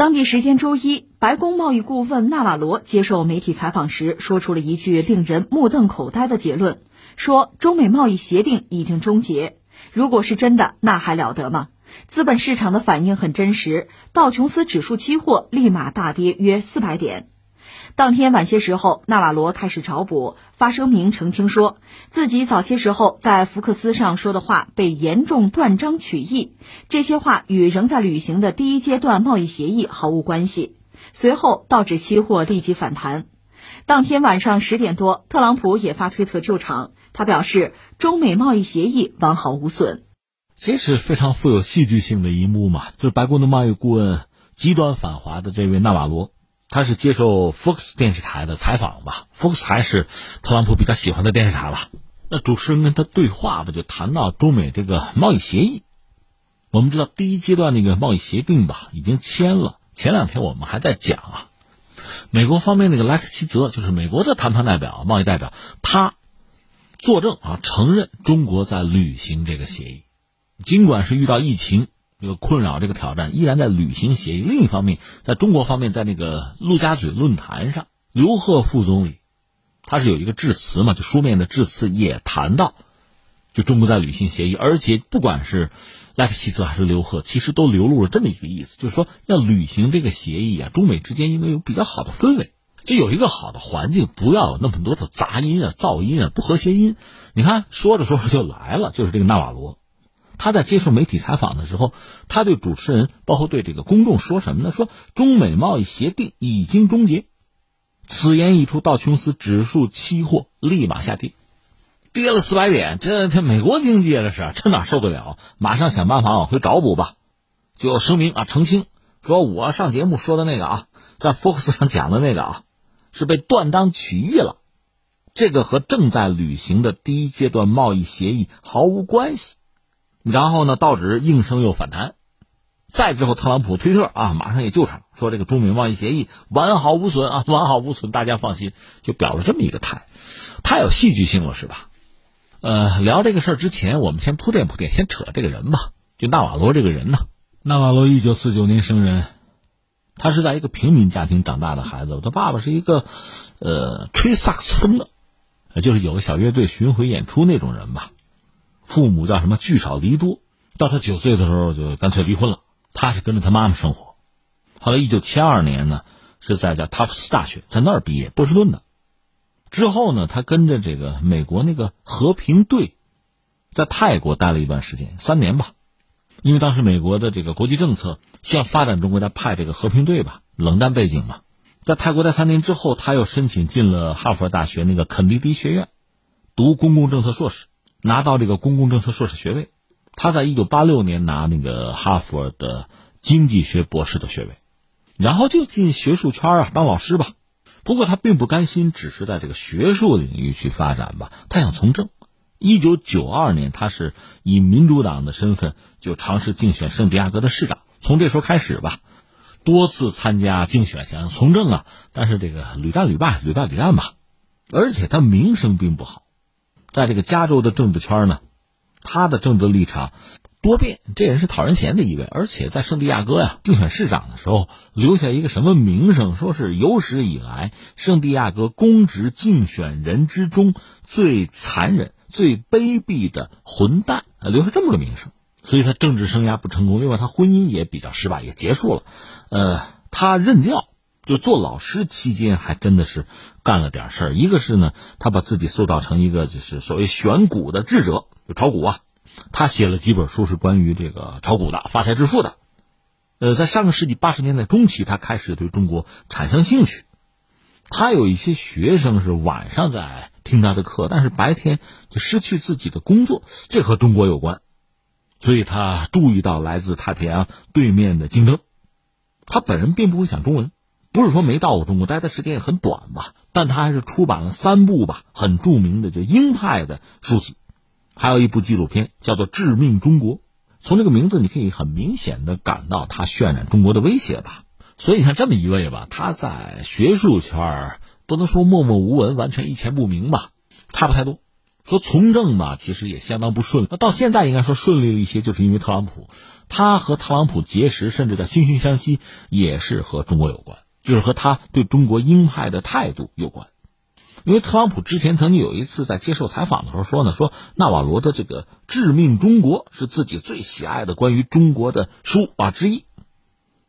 当地时间周一，白宫贸易顾问纳瓦罗接受媒体采访时，说出了一句令人目瞪口呆的结论：说中美贸易协定已经终结。如果是真的，那还了得吗？资本市场的反应很真实，道琼斯指数期货立马大跌约四百点。当天晚些时候，纳瓦罗开始找补，发声明澄清说自己早些时候在福克斯上说的话被严重断章取义，这些话与仍在履行的第一阶段贸易协议毫无关系。随后，道指期货立即反弹。当天晚上十点多，特朗普也发推特救场，他表示中美贸易协议完好无损。这是非常富有戏剧性的一幕嘛？就是白宫的贸易顾问极端反华的这位纳瓦罗。他是接受 Fox 电视台的采访吧？Fox 还是特朗普比较喜欢的电视台了。那主持人跟他对话吧，就谈到中美这个贸易协议。我们知道第一阶段那个贸易协定吧，已经签了。前两天我们还在讲啊，美国方面那个莱克希泽，就是美国的谈判代表、贸易代表，他作证啊，承认中国在履行这个协议，尽管是遇到疫情。这个困扰，这个挑战依然在履行协议。另一方面，在中国方面，在那个陆家嘴论坛上，刘鹤副总理他是有一个致辞嘛，就书面的致辞也谈到，就中国在履行协议，而且不管是赖克希泽还是刘鹤，其实都流露了这么一个意思，就是说要履行这个协议啊，中美之间应该有比较好的氛围，就有一个好的环境，不要有那么多的杂音啊、噪音啊、不和谐音。你看，说着说着就来了，就是这个纳瓦罗。他在接受媒体采访的时候，他对主持人，包括对这个公众说什么呢？说中美贸易协定已经终结。此言一出，道琼斯指数期货立马下跌，跌了四百点。这这美国经济啊这是，这哪受得了？马上想办法往回找补吧。就声明啊，澄清说，我上节目说的那个啊，在 Fox 上讲的那个啊，是被断章取义了。这个和正在履行的第一阶段贸易协议毫无关系。然后呢，道指应声又反弹，再之后，特朗普推特啊，马上也救场，说这个中美贸易协议完好无损啊，完好无损，大家放心，就表了这么一个态，太有戏剧性了，是吧？呃，聊这个事儿之前，我们先铺垫铺垫，先扯这个人吧。就纳瓦罗这个人呢，纳瓦罗一九四九年生人，他是在一个平民家庭长大的孩子，他爸爸是一个呃吹萨克斯风的，就是有个小乐队巡回演出那种人吧。父母叫什么聚少离多，到他九岁的时候就干脆离婚了。他是跟着他妈妈生活。后来一九七二年呢，是在叫塔夫斯大学在那儿毕业，波士顿的。之后呢，他跟着这个美国那个和平队，在泰国待了一段时间，三年吧。因为当时美国的这个国际政策向发展中国家派这个和平队吧，冷战背景嘛。在泰国待三年之后，他又申请进了哈佛大学那个肯尼迪学院，读公共政策硕士。拿到这个公共政策硕士学位，他在一九八六年拿那个哈佛的经济学博士的学位，然后就进学术圈啊当老师吧。不过他并不甘心只是在这个学术领域去发展吧，他想从政。一九九二年，他是以民主党的身份就尝试竞选圣地亚哥的市长。从这时候开始吧，多次参加竞选想要从政啊，但是这个屡战屡败，屡败屡战吧，而且他名声并不好。在这个加州的政治圈呢，他的政治立场多变，这人是讨人嫌的一位。而且在圣地亚哥呀竞选市长的时候，留下一个什么名声？说是有史以来圣地亚哥公职竞选人之中最残忍、最卑鄙的混蛋，留下这么个名声。所以他政治生涯不成功，另外他婚姻也比较失败，也结束了。呃，他任教。就做老师期间，还真的是干了点事儿。一个是呢，他把自己塑造成一个就是所谓选股的智者，就炒股啊。他写了几本书是关于这个炒股的、发财致富的。呃，在上个世纪八十年代中期，他开始对中国产生兴趣。他有一些学生是晚上在听他的课，但是白天就失去自己的工作，这和中国有关。所以他注意到来自太平洋对面的竞争。他本人并不会讲中文。不是说没到过中国，待的时间也很短吧，但他还是出版了三部吧，很著名的就鹰派的书籍，还有一部纪录片叫做《致命中国》。从这个名字，你可以很明显的感到他渲染中国的威胁吧。所以你看这么一位吧，他在学术圈不能说默默无闻，完全一钱不明吧，差不太多。说从政吧，其实也相当不顺。那到现在应该说顺利了一些，就是因为特朗普，他和特朗普结识，甚至在惺惺相惜，也是和中国有关，就是和他对中国鹰派的态度有关。因为特朗普之前曾经有一次在接受采访的时候说呢，说纳瓦罗的这个《致命中国》是自己最喜爱的关于中国的书啊之一，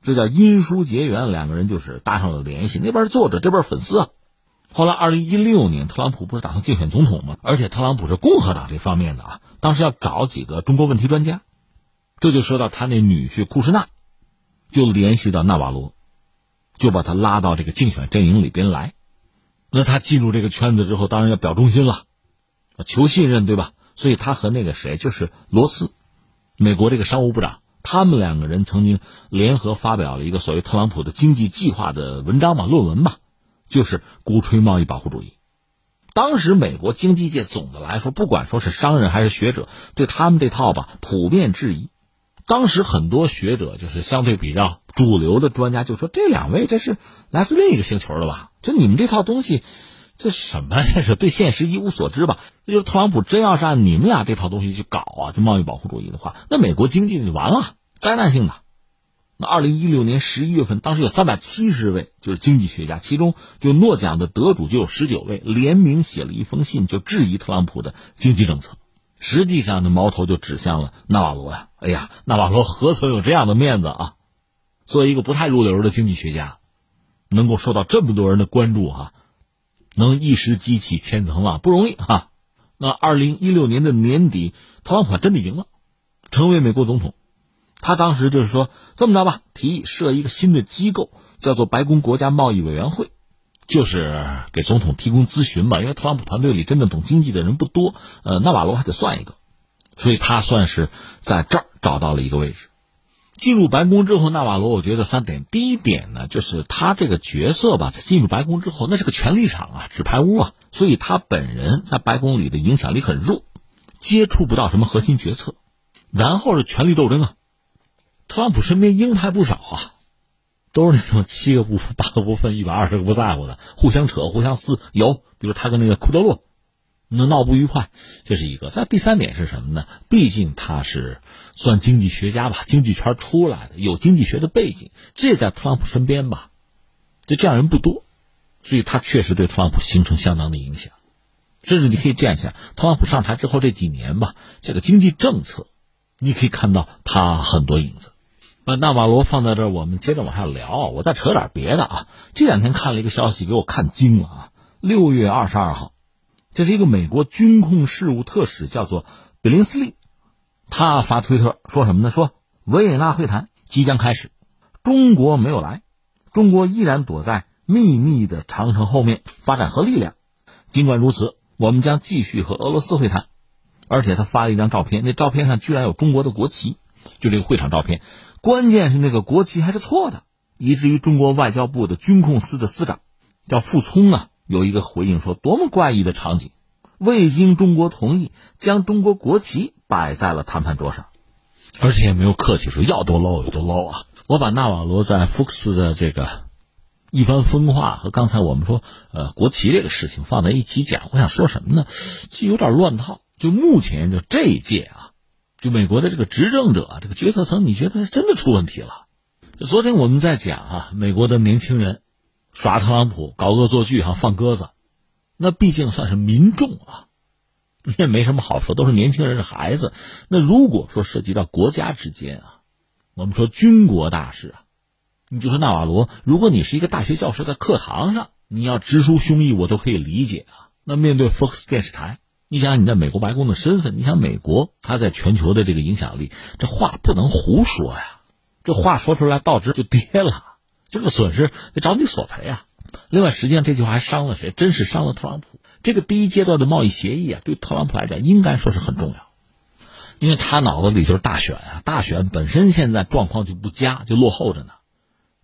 这叫因书结缘，两个人就是搭上了联系。那边作者，这边粉丝啊。后来二零一六年，特朗普不是打算竞选总统吗？而且特朗普是共和党这方面的啊，当时要找几个中国问题专家，这就说到他那女婿库什纳，就联系到纳瓦罗，就把他拉到这个竞选阵营里边来。那他进入这个圈子之后，当然要表忠心了，求信任，对吧？所以他和那个谁，就是罗斯，美国这个商务部长，他们两个人曾经联合发表了一个所谓特朗普的经济计划的文章嘛，论文嘛，就是鼓吹贸易保护主义。当时美国经济界总的来说，不管说是商人还是学者，对他们这套吧普遍质疑。当时很多学者就是相对比较主流的专家就说：“这两位这是来自另一个星球的吧？就你们这套东西，这什么？这是对现实一无所知吧？那就特朗普真要是按你们俩这套东西去搞啊，就贸易保护主义的话，那美国经济就完了，灾难性的。那二零一六年十一月份，当时有三百七十位就是经济学家，其中就诺奖的得主就有十九位联名写了一封信，就质疑特朗普的经济政策。”实际上，的矛头就指向了纳瓦罗呀！哎呀，纳瓦罗何曾有这样的面子啊？作为一个不太入流的经济学家，能够受到这么多人的关注哈，能一时激起千层浪不容易哈。那二零一六年的年底，特朗普真的赢了，成为美国总统。他当时就是说这么着吧，提议设一个新的机构，叫做白宫国家贸易委员会。就是给总统提供咨询吧，因为特朗普团队里真的懂经济的人不多，呃，纳瓦罗还得算一个，所以他算是在这儿找到了一个位置。进入白宫之后，纳瓦罗我觉得三点，第一点呢，就是他这个角色吧，他进入白宫之后，那是个权力场啊，纸牌屋啊，所以他本人在白宫里的影响力很弱，接触不到什么核心决策。然后是权力斗争啊，特朗普身边鹰派不少啊。都是那种七个不服八个不忿一百二十个不在乎的，互相扯互相撕。有，比如他跟那个库德洛，能闹不愉快，这是一个。再第三点是什么呢？毕竟他是算经济学家吧，经济圈出来的，有经济学的背景，这在特朗普身边吧，就这样人不多，所以他确实对特朗普形成相当的影响。甚至你可以这样想，特朗普上台之后这几年吧，这个经济政策，你可以看到他很多影子。那纳瓦罗放在这儿，我们接着往下聊。我再扯点别的啊。这两天看了一个消息，给我看惊了啊！六月二十二号，这是一个美国军控事务特使，叫做比林斯利，他发推特说什么呢？说维也纳会谈即将开始，中国没有来，中国依然躲在秘密的长城后面发展核力量。尽管如此，我们将继续和俄罗斯会谈。而且他发了一张照片，那照片上居然有中国的国旗，就这个会场照片。关键是那个国旗还是错的，以至于中国外交部的军控司的司长叫傅聪啊，有一个回应说：多么怪异的场景！未经中国同意，将中国国旗摆在了谈判桌上，而且也没有客气说要多 low 有多 low 啊！我把纳瓦罗在福克斯的这个一番风话和刚才我们说呃国旗这个事情放在一起讲，我想说什么呢？就有点乱套。就目前就这一届啊。就美国的这个执政者，啊这个决策层，你觉得真的出问题了？昨天我们在讲啊，美国的年轻人耍特朗普、搞恶作剧、哈放鸽子，那毕竟算是民众啊，你 也没什么好说，都是年轻人是孩子。那如果说涉及到国家之间啊，我们说军国大事啊，你就说纳瓦罗，如果你是一个大学教师，在课堂上你要直抒胸臆，我都可以理解啊。那面对 Fox 电视台。你想想你在美国白宫的身份，你想美国它在全球的这个影响力，这话不能胡说呀！这话说出来，道值就跌了，这个损失得找你索赔啊！另外，实际上这句话还伤了谁？真是伤了特朗普。这个第一阶段的贸易协议啊，对特朗普来讲应该说是很重要，因为他脑子里就是大选啊，大选本身现在状况就不佳，就落后着呢。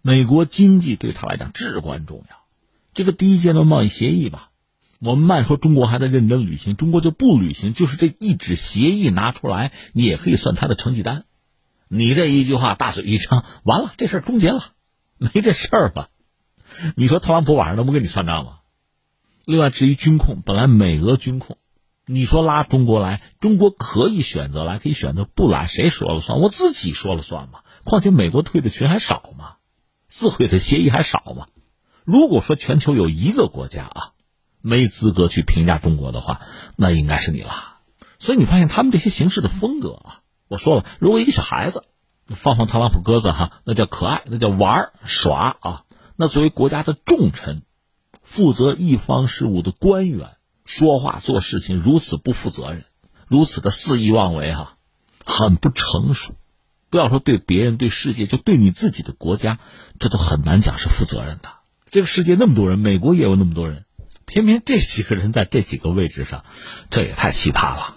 美国经济对他来讲至关重要，这个第一阶段贸易协议吧。我们慢说，中国还在认真履行，中国就不履行，就是这一纸协议拿出来，你也可以算他的成绩单。你这一句话大嘴一张，完了，这事儿终结了，没这事儿吧。你说特朗普晚上能不跟你算账吗？另外，至于军控，本来美俄军控你说拉中国来，中国可以选择来，可以选择不来，谁说了算？我自己说了算嘛。况且美国退的群还少嘛，自毁的协议还少吗。如果说全球有一个国家啊，没资格去评价中国的话，那应该是你了。所以你发现他们这些行事的风格啊，我说了，如果一个小孩子放放特朗普鸽子哈，那叫可爱，那叫玩耍啊。那作为国家的重臣，负责一方事务的官员。说话做事情如此不负责任，如此的肆意妄为，哈，很不成熟。不要说对别人、对世界，就对你自己的国家，这都很难讲是负责任的。这个世界那么多人，美国也有那么多人，偏偏这几个人在这几个位置上，这也太奇葩了。